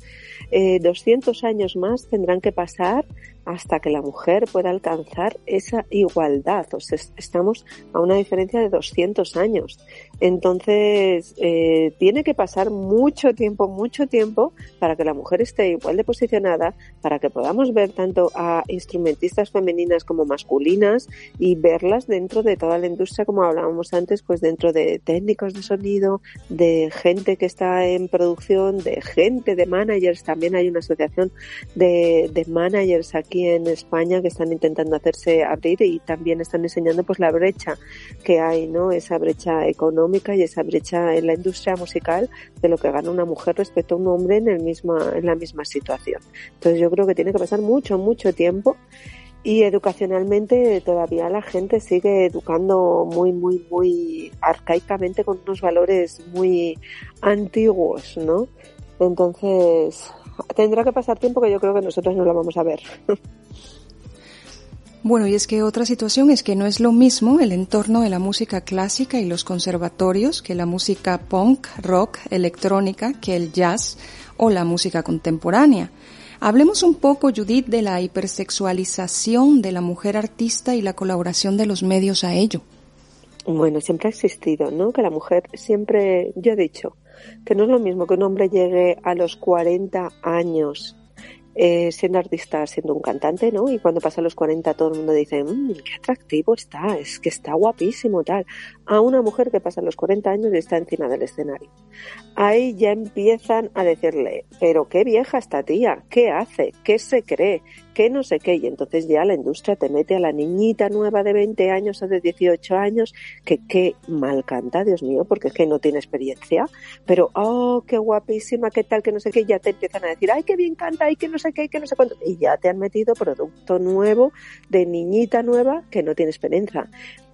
[SPEAKER 4] eh, 200 años más tendrán que pasar hasta que la mujer pueda alcanzar esa igualdad. O sea, estamos a una diferencia de 200 años. Entonces, eh, tiene que pasar mucho tiempo, mucho tiempo para que la mujer esté igual de posicionada, para que podamos ver tanto a instrumentistas femeninas como masculinas y verlas dentro de toda la industria, como hablábamos antes, pues dentro de técnicos de sonido, de gente que está en producción, de gente, de managers. También hay una asociación de, de managers aquí en España que están intentando hacerse abrir y también están enseñando pues la brecha que hay, ¿no? Esa brecha económica y esa brecha en la industria musical de lo que gana una mujer respecto a un hombre en el misma, en la misma situación. Entonces yo creo que tiene que pasar mucho, mucho tiempo y educacionalmente todavía la gente sigue educando muy, muy, muy arcaicamente con unos valores muy antiguos, ¿no? Entonces, tendrá que pasar tiempo que yo creo que nosotros no lo vamos a ver.
[SPEAKER 1] Bueno, y es que otra situación es que no es lo mismo el entorno de la música clásica y los conservatorios que la música punk, rock, electrónica, que el jazz o la música contemporánea. Hablemos un poco, Judith, de la hipersexualización de la mujer artista y la colaboración de los medios a ello.
[SPEAKER 4] Bueno, siempre ha existido, ¿no? Que la mujer siempre, yo he dicho, que no es lo mismo que un hombre llegue a los 40 años eh, siendo artista, siendo un cantante, ¿no? Y cuando pasa los 40 todo el mundo dice, mmm, qué atractivo está, es que está guapísimo, tal. A una mujer que pasa los 40 años y está encima del escenario. Ahí ya empiezan a decirle, pero qué vieja esta tía, qué hace, qué se cree, qué no sé qué. Y entonces ya la industria te mete a la niñita nueva de 20 años o de 18 años, que qué mal canta, Dios mío, porque es que no tiene experiencia. Pero, oh, qué guapísima, qué tal, que no sé qué. ya te empiezan a decir, ay, qué bien canta, ay, que no sé qué, que no sé cuánto. Y ya te han metido producto nuevo de niñita nueva que no tiene experiencia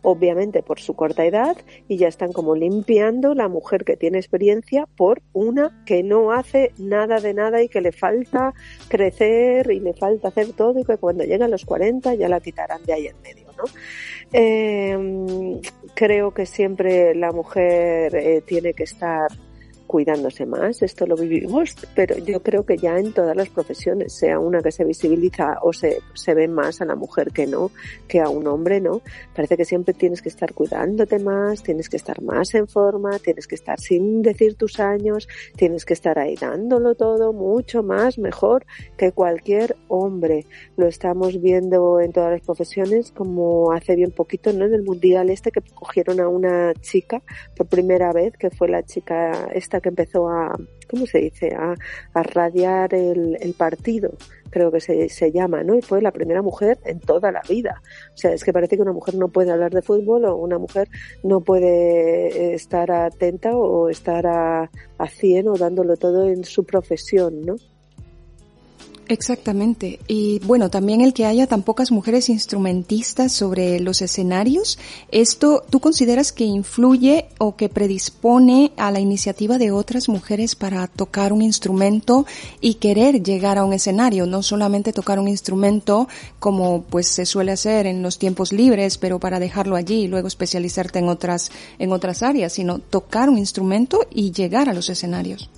[SPEAKER 4] obviamente por su corta edad, y ya están como limpiando la mujer que tiene experiencia por una que no hace nada de nada y que le falta crecer y le falta hacer todo y que cuando llega a los 40 ya la quitarán de ahí en medio, ¿no? Eh, creo que siempre la mujer eh, tiene que estar cuidándose más, esto lo vivimos, pero yo creo que ya en todas las profesiones, sea una que se visibiliza o se, se ve más a la mujer que no, que a un hombre, ¿no? Parece que siempre tienes que estar cuidándote más, tienes que estar más en forma, tienes que estar sin decir tus años, tienes que estar ahí dándolo todo mucho más, mejor que cualquier hombre. Lo estamos viendo en todas las profesiones, como hace bien poquito, ¿no? En el mundial este que cogieron a una chica por primera vez, que fue la chica esta que empezó a, ¿cómo se dice?, a, a radiar el, partido, creo que se, se llama, ¿no? Y fue la primera mujer en toda la vida. O sea, es que parece que una mujer no puede hablar de fútbol o una mujer no puede estar atenta o estar a, a 100 o dándolo todo en su profesión, ¿no?
[SPEAKER 1] Exactamente. Y bueno, también el que haya tan pocas mujeres instrumentistas sobre los escenarios, ¿esto tú consideras que influye o que predispone a la iniciativa de otras mujeres para tocar un instrumento y querer llegar a un escenario? No solamente tocar un instrumento como pues se suele hacer en los tiempos libres, pero para dejarlo allí y luego especializarte en otras, en otras áreas, sino tocar un instrumento y llegar a los escenarios.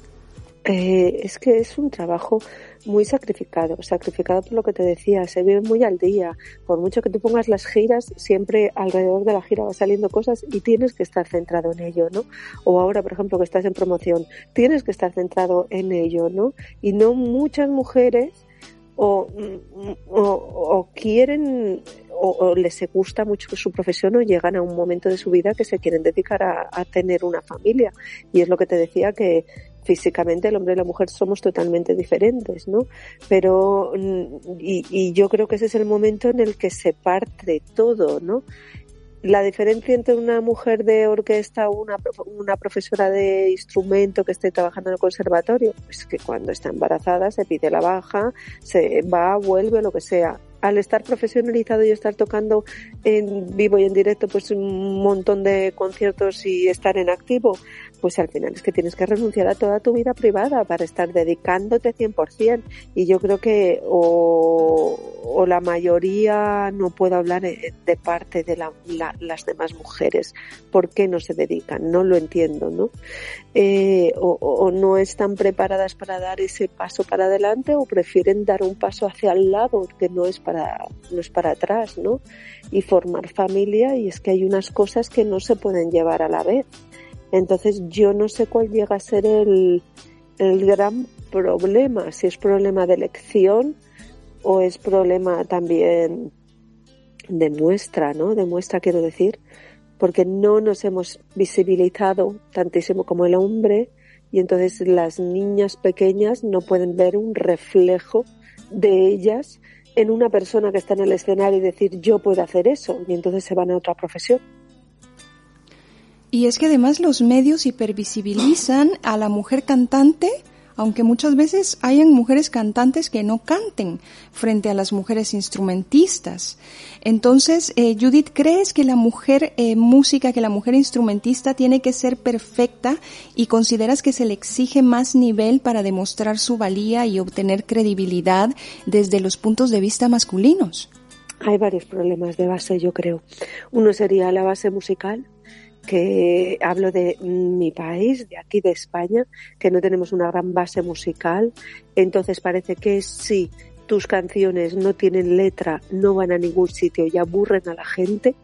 [SPEAKER 4] Eh, es que es un trabajo muy sacrificado, sacrificado por lo que te decía, se vive muy al día. Por mucho que tú pongas las giras, siempre alrededor de la gira va saliendo cosas y tienes que estar centrado en ello, ¿no? O ahora, por ejemplo, que estás en promoción, tienes que estar centrado en ello, ¿no? Y no muchas mujeres o, o, o quieren o, o, les gusta mucho su profesión o llegan a un momento de su vida que se quieren dedicar a, a, tener una familia. Y es lo que te decía que físicamente el hombre y la mujer somos totalmente diferentes, ¿no? Pero, y, y yo creo que ese es el momento en el que se parte todo, ¿no? la diferencia entre una mujer de orquesta o una, una profesora de instrumento que esté trabajando en el conservatorio, pues que cuando está embarazada se pide la baja, se va, vuelve, lo que sea. Al estar profesionalizado y estar tocando en vivo y en directo pues un montón de conciertos y estar en activo, pues al final es que tienes que renunciar a toda tu vida privada para estar dedicándote 100%. Y yo creo que o, o la mayoría no puedo hablar de parte de las demás mujeres. ¿Por qué no se dedican? No lo entiendo, ¿no? Eh, o, o, no están preparadas para dar ese paso para adelante o prefieren dar un paso hacia el lado que no es para, no es para atrás, ¿no? Y formar familia y es que hay unas cosas que no se pueden llevar a la vez. Entonces yo no sé cuál llega a ser el, el gran problema, si es problema de elección o es problema también de muestra, ¿no? De muestra quiero decir, porque no nos hemos visibilizado tantísimo como el hombre y entonces las niñas pequeñas no pueden ver un reflejo de ellas en una persona que está en el escenario y decir yo puedo hacer eso y entonces se van a otra profesión.
[SPEAKER 1] Y es que además los medios hipervisibilizan a la mujer cantante, aunque muchas veces hayan mujeres cantantes que no canten frente a las mujeres instrumentistas. Entonces, eh, Judith, ¿crees que la mujer eh, música, que la mujer instrumentista tiene que ser perfecta y consideras que se le exige más nivel para demostrar su valía y obtener credibilidad desde los puntos de vista masculinos?
[SPEAKER 4] Hay varios problemas de base, yo creo. Uno sería la base musical, que hablo de mi país, de aquí de España, que no tenemos una gran base musical, entonces parece que si tus canciones no tienen letra, no van a ningún sitio y aburren a la gente,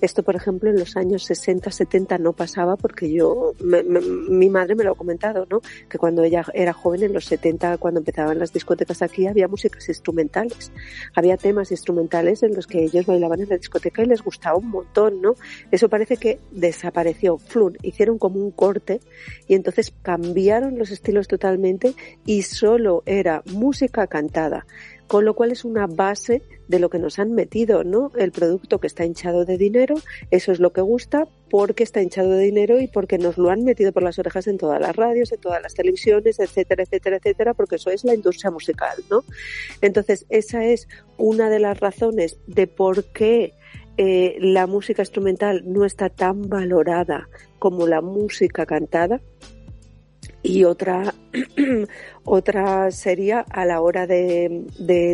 [SPEAKER 4] esto, por ejemplo, en los años 60, 70 no pasaba porque yo, mi madre me lo ha comentado, ¿no? Que cuando ella era joven, en los 70, cuando empezaban las discotecas aquí, había músicas instrumentales. Había temas instrumentales en los que ellos bailaban en la discoteca y les gustaba un montón, ¿no? Eso parece que desapareció. Flun, hicieron como un corte y entonces cambiaron los estilos totalmente y solo era música cantada con lo cual es una base de lo que nos han metido, ¿no? El producto que está hinchado de dinero, eso es lo que gusta porque está hinchado de dinero y porque nos lo han metido por las orejas en todas las radios, en todas las televisiones, etcétera, etcétera, etcétera, porque eso es la industria musical, ¿no? Entonces, esa es una de las razones de por qué eh, la música instrumental no está tan valorada como la música cantada, y otra, otra sería a la hora de,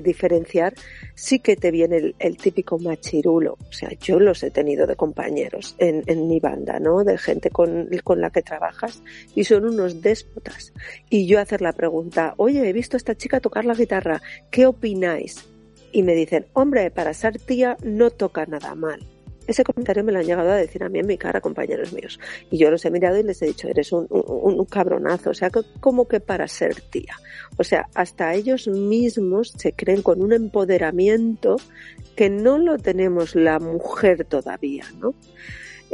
[SPEAKER 4] diferenciar, sí que te viene el, típico machirulo. O sea, yo los he tenido de compañeros en, en mi banda, ¿no? De gente con, con la que trabajas y son unos déspotas. Y yo hacer la pregunta, oye, he visto a esta chica tocar la guitarra, ¿qué opináis? Y me dicen, hombre, para ser tía no toca nada mal. Ese comentario me lo han llegado a decir a mí en mi cara, compañeros míos. Y yo los he mirado y les he dicho, eres un, cabronazo. O sea, como que para ser tía. O sea, hasta ellos mismos se creen con un empoderamiento que no lo tenemos la mujer todavía, ¿no?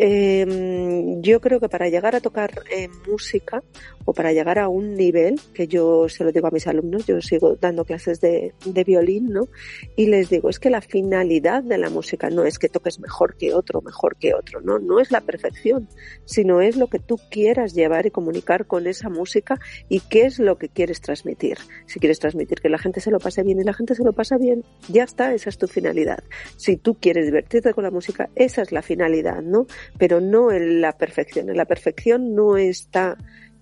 [SPEAKER 4] Eh, yo creo que para llegar a tocar eh, música o para llegar a un nivel, que yo se lo digo a mis alumnos, yo sigo dando clases de, de violín, ¿no? Y les digo, es que la finalidad de la música no es que toques mejor que otro, mejor que otro, ¿no? No es la perfección, sino es lo que tú quieras llevar y comunicar con esa música y qué es lo que quieres transmitir. Si quieres transmitir que la gente se lo pase bien y la gente se lo pasa bien, ya está, esa es tu finalidad. Si tú quieres divertirte con la música, esa es la finalidad, ¿no? pero no en la perfección. En la perfección no está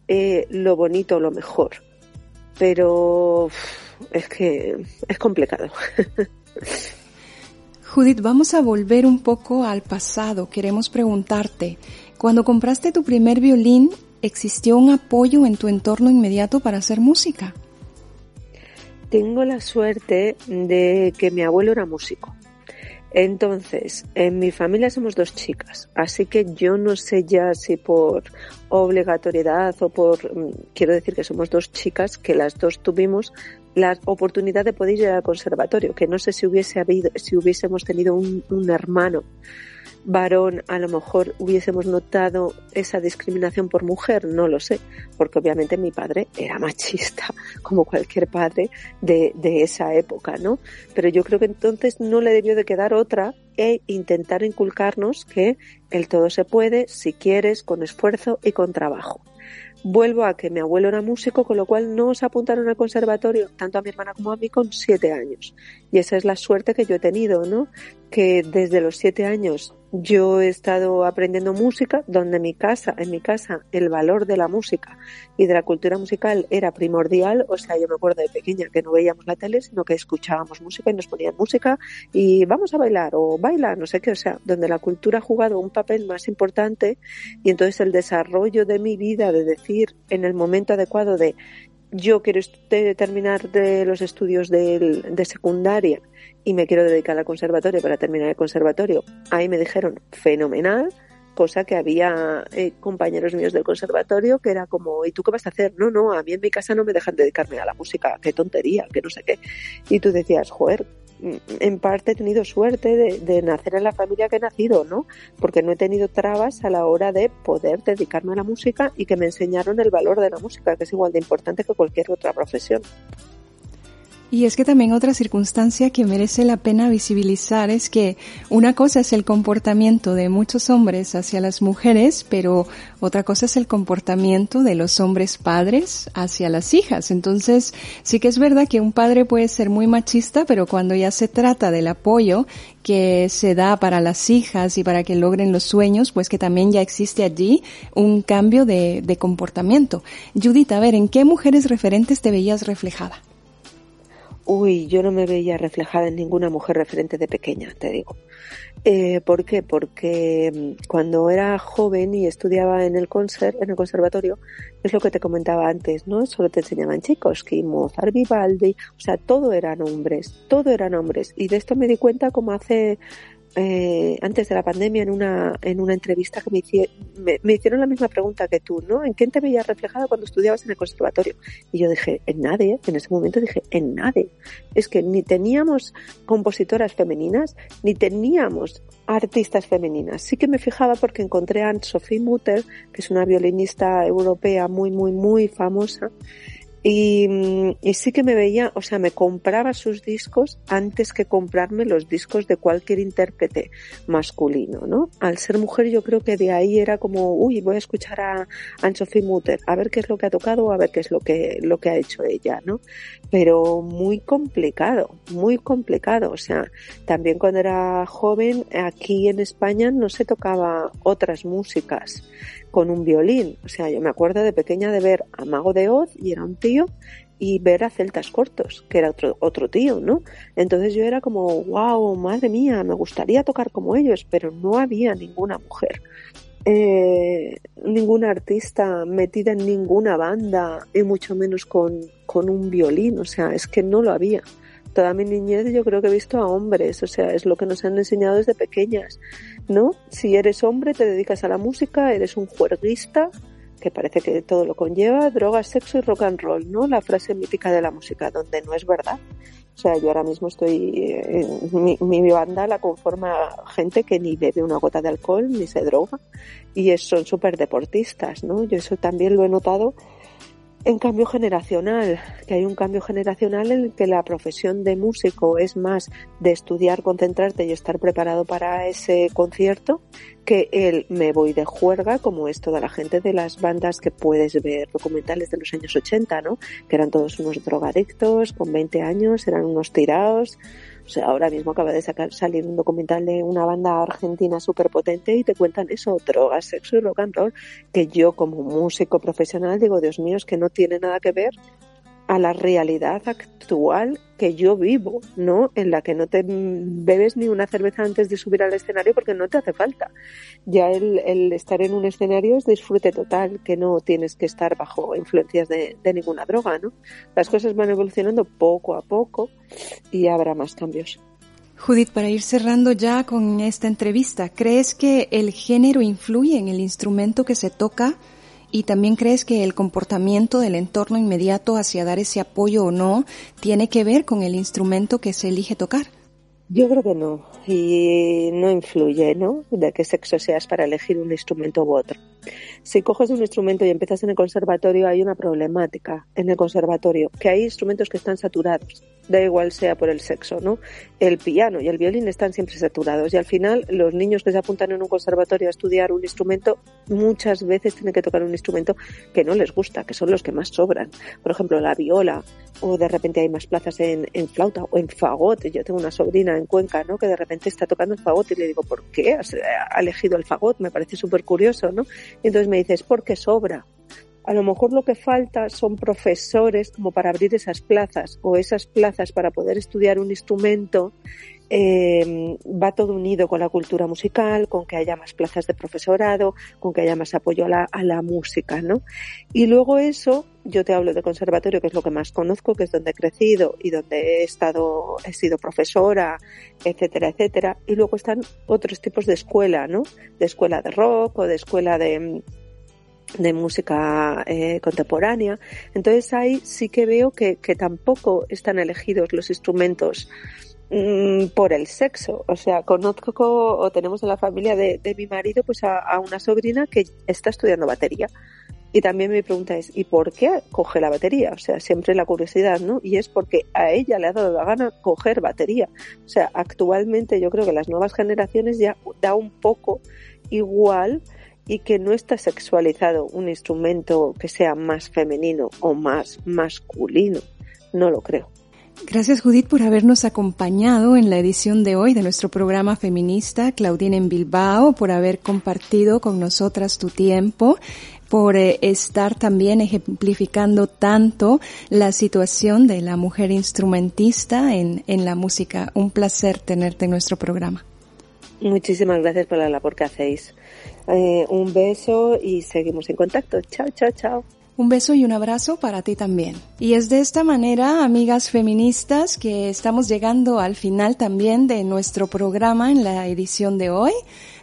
[SPEAKER 4] eh, lo bonito lo mejor. Pero es que es complicado.
[SPEAKER 1] Judith, vamos a volver un poco al pasado. Queremos preguntarte, cuando compraste tu primer violín, ¿existió un apoyo en tu entorno inmediato para hacer música?
[SPEAKER 4] Tengo la suerte de que mi abuelo era músico. Entonces, en mi familia somos dos chicas, así que yo no sé ya si por obligatoriedad o por, mm, quiero decir que somos dos chicas que las dos tuvimos la oportunidad de poder ir al conservatorio, que no sé si hubiese habido, si hubiésemos tenido un, un hermano varón a lo mejor hubiésemos notado esa discriminación por mujer, no lo sé, porque obviamente mi padre era machista, como cualquier padre de, de esa época, ¿no? Pero yo creo que entonces no le debió de quedar otra e intentar inculcarnos que el todo se puede si quieres, con esfuerzo y con trabajo. Vuelvo a que mi abuelo era músico, con lo cual no nos apuntaron al conservatorio, tanto a mi hermana como a mí, con siete años. Y esa es la suerte que yo he tenido, ¿no? Que desde los siete años yo he estado aprendiendo música, donde mi casa, en mi casa, el valor de la música y de la cultura musical era primordial. O sea, yo me acuerdo de pequeña que no veíamos la tele, sino que escuchábamos música y nos ponían música y vamos a bailar o baila, no sé qué. O sea, donde la cultura ha jugado un papel más importante y entonces el desarrollo de mi vida, de decir en el momento adecuado de yo quiero terminar de los estudios de, de secundaria y me quiero dedicar al conservatorio para terminar el conservatorio. Ahí me dijeron, fenomenal, cosa que había eh, compañeros míos del conservatorio que era como, ¿y tú qué vas a hacer? No, no, a mí en mi casa no me dejan dedicarme a la música, qué tontería, que no sé qué. Y tú decías, joder, en parte he tenido suerte de, de, nacer en la familia que he nacido, ¿no? Porque no he tenido trabas a la hora de poder dedicarme a la música y que me enseñaron el valor de la música, que es igual de importante que cualquier otra profesión.
[SPEAKER 1] Y es que también otra circunstancia que merece la pena visibilizar es que una cosa es el comportamiento de muchos hombres hacia las mujeres, pero otra cosa es el comportamiento de los hombres padres hacia las hijas. Entonces, sí que es verdad que un padre puede ser muy machista, pero cuando ya se trata del apoyo que se da para las hijas y para que logren los sueños, pues que también ya existe allí un cambio de, de comportamiento. Judith, a ver, ¿en qué mujeres referentes te veías reflejada?
[SPEAKER 4] Uy, yo no me veía reflejada en ninguna mujer referente de pequeña, te digo. Eh, ¿Por qué? Porque mm, cuando era joven y estudiaba en el, en el conservatorio, es lo que te comentaba antes, ¿no? Solo te enseñaban chicos, que Mozart, Vivaldi, o sea, todo eran hombres, todo eran hombres. Y de esto me di cuenta como hace eh, antes de la pandemia en una, en una entrevista que me, me, hicieron la misma pregunta que tú, ¿no? ¿En quién te veías reflejada cuando estudiabas en el conservatorio? Y yo dije, en nadie, en ese momento dije, en nadie. Es que ni teníamos compositoras femeninas, ni teníamos artistas femeninas. Sí que me fijaba porque encontré a Sophie Mutter, que es una violinista europea muy, muy, muy famosa, y, y, sí que me veía, o sea, me compraba sus discos antes que comprarme los discos de cualquier intérprete masculino, ¿no? Al ser mujer yo creo que de ahí era como, uy, voy a escuchar a Anne-Sophie Mutter, a ver qué es lo que ha tocado, a ver qué es lo que, lo que ha hecho ella, ¿no? Pero muy complicado, muy complicado, o sea, también cuando era joven, aquí en España no se tocaba otras músicas con un violín. O sea, yo me acuerdo de pequeña de ver a Mago de Oz y era un tío y ver a Celtas Cortos, que era otro, otro tío, ¿no? Entonces yo era como, wow, madre mía, me gustaría tocar como ellos, pero no había ninguna mujer. Eh, ninguna artista metida en ninguna banda y mucho menos con, con un violín, o sea, es que no lo había toda mi niñez yo creo que he visto a hombres, o sea, es lo que nos han enseñado desde pequeñas, ¿no? Si eres hombre, te dedicas a la música, eres un juerguista, que parece que todo lo conlleva, drogas, sexo y rock and roll, ¿no? La frase mítica de la música, donde no es verdad. O sea, yo ahora mismo estoy, mi, mi, banda la conforma gente que ni bebe una gota de alcohol, ni se droga, y son súper deportistas, ¿no? Yo eso también lo he notado en cambio generacional, que hay un cambio generacional en el que la profesión de músico es más de estudiar, concentrarte y estar preparado para ese concierto, que el me voy de juerga, como es toda la gente de las bandas que puedes ver documentales de los años 80, ¿no? Que eran todos unos drogadictos, con 20 años, eran unos tirados, o sea, ahora mismo acaba de sacar, salir un documental de una banda argentina súper potente y te cuentan eso, drogas, sexo y rock and roll, que yo como músico profesional digo, Dios mío, es que no tiene nada que ver a la realidad actual que yo vivo, ¿no? En la que no te bebes ni una cerveza antes de subir al escenario porque no te hace falta. Ya el, estar en un escenario es disfrute total, que no tienes que estar bajo influencias de, de ninguna droga, ¿no? Las cosas van evolucionando poco a poco y habrá más cambios.
[SPEAKER 1] Judith, para ir cerrando ya con esta entrevista, ¿crees que el género influye en el instrumento que se toca? ¿Y también crees que el comportamiento del entorno inmediato hacia dar ese apoyo o no tiene que ver con el instrumento que se elige tocar?
[SPEAKER 4] Yo creo que no. Y no influye, ¿no? De qué sexo seas para elegir un instrumento u otro. Si coges un instrumento y empiezas en el conservatorio, hay una problemática en el conservatorio, que hay instrumentos que están saturados, da igual sea por el sexo, ¿no? El piano y el violín están siempre saturados y al final los niños que se apuntan en un conservatorio a estudiar un instrumento muchas veces tienen que tocar un instrumento que no les gusta, que son los que más sobran. Por ejemplo, la viola o de repente hay más plazas en, en flauta o en fagot. Yo tengo una sobrina en Cuenca, ¿no? Que de repente está tocando el fagot y le digo, ¿por qué has elegido el fagot? Me parece súper curioso, ¿no? Y entonces me dice, es porque sobra. A lo mejor lo que falta son profesores como para abrir esas plazas o esas plazas para poder estudiar un instrumento eh, va todo unido con la cultura musical, con que haya más plazas de profesorado, con que haya más apoyo a la, música, ¿no? Y luego eso, yo te hablo de conservatorio, que es lo que más conozco, que es donde he crecido y donde he estado, he sido profesora, etcétera, etcétera. Y luego están otros tipos de escuela, ¿no? De escuela de rock o de escuela de, de música eh, contemporánea. Entonces ahí sí que veo que, que tampoco están elegidos los instrumentos Mm, por el sexo. O sea, conozco o tenemos en la familia de, mi marido pues a, una sobrina que está estudiando batería. Y también mi pregunta es, ¿y por qué coge la batería? O sea, siempre la curiosidad, ¿no? Y es porque a ella le ha dado la gana coger batería. O sea, actualmente yo creo que las nuevas generaciones ya da un poco igual y que no está sexualizado un instrumento que sea más femenino o más masculino. No lo creo.
[SPEAKER 1] Gracias Judith por habernos acompañado en la edición de hoy de nuestro programa feminista Claudine en Bilbao, por haber compartido con nosotras tu tiempo, por eh, estar también ejemplificando tanto la situación de la mujer instrumentista en, en la música. Un placer tenerte en nuestro programa.
[SPEAKER 4] Muchísimas gracias por la labor que hacéis. Eh, un beso y seguimos en contacto. Chao, chao, chao.
[SPEAKER 1] Un beso y un abrazo para ti también. Y es de esta manera, amigas feministas, que estamos llegando al final también de nuestro programa en la edición de hoy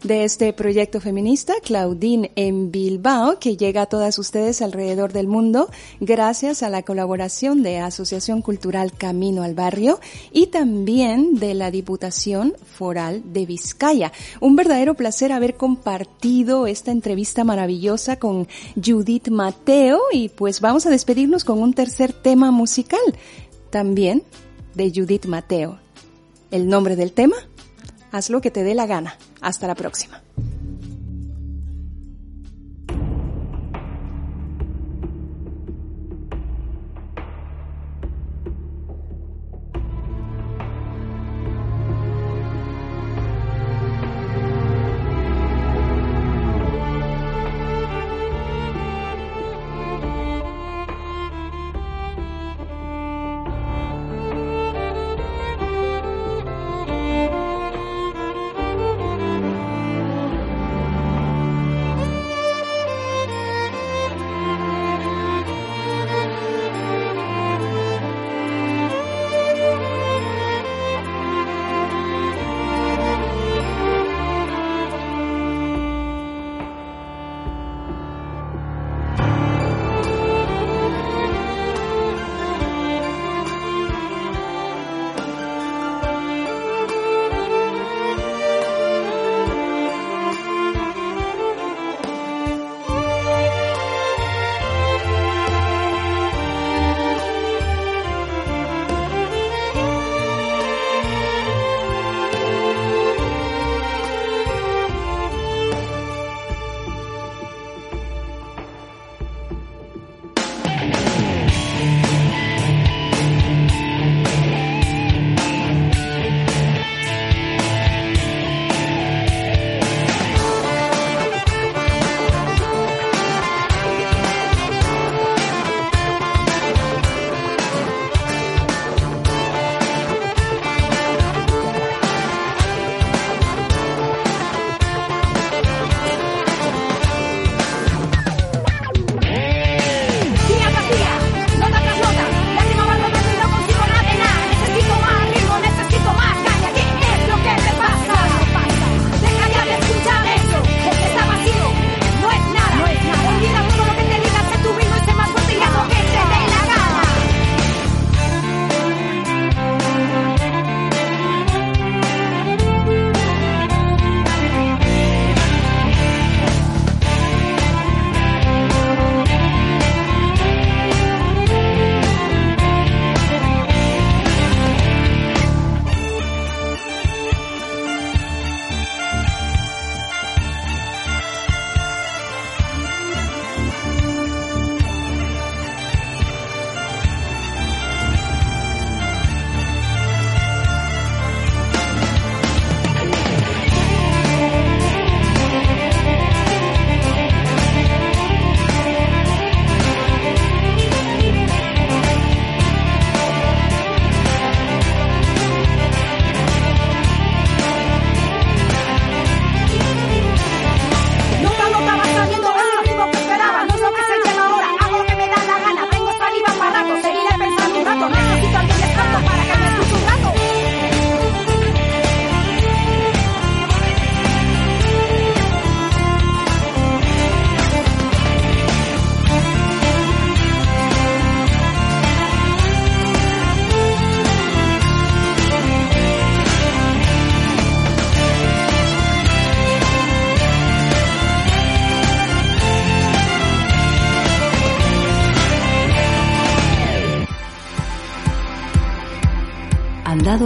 [SPEAKER 1] de este proyecto feminista, Claudine en Bilbao, que llega a todas ustedes alrededor del mundo gracias a la colaboración de Asociación Cultural Camino al Barrio y también de la Diputación Foral de Vizcaya. Un verdadero placer haber compartido esta entrevista maravillosa con Judith Mateo y pues vamos a despedirnos con un tercer tema musical, también de Judith Mateo. ¿El nombre del tema? Haz lo que te dé la gana. Hasta la próxima.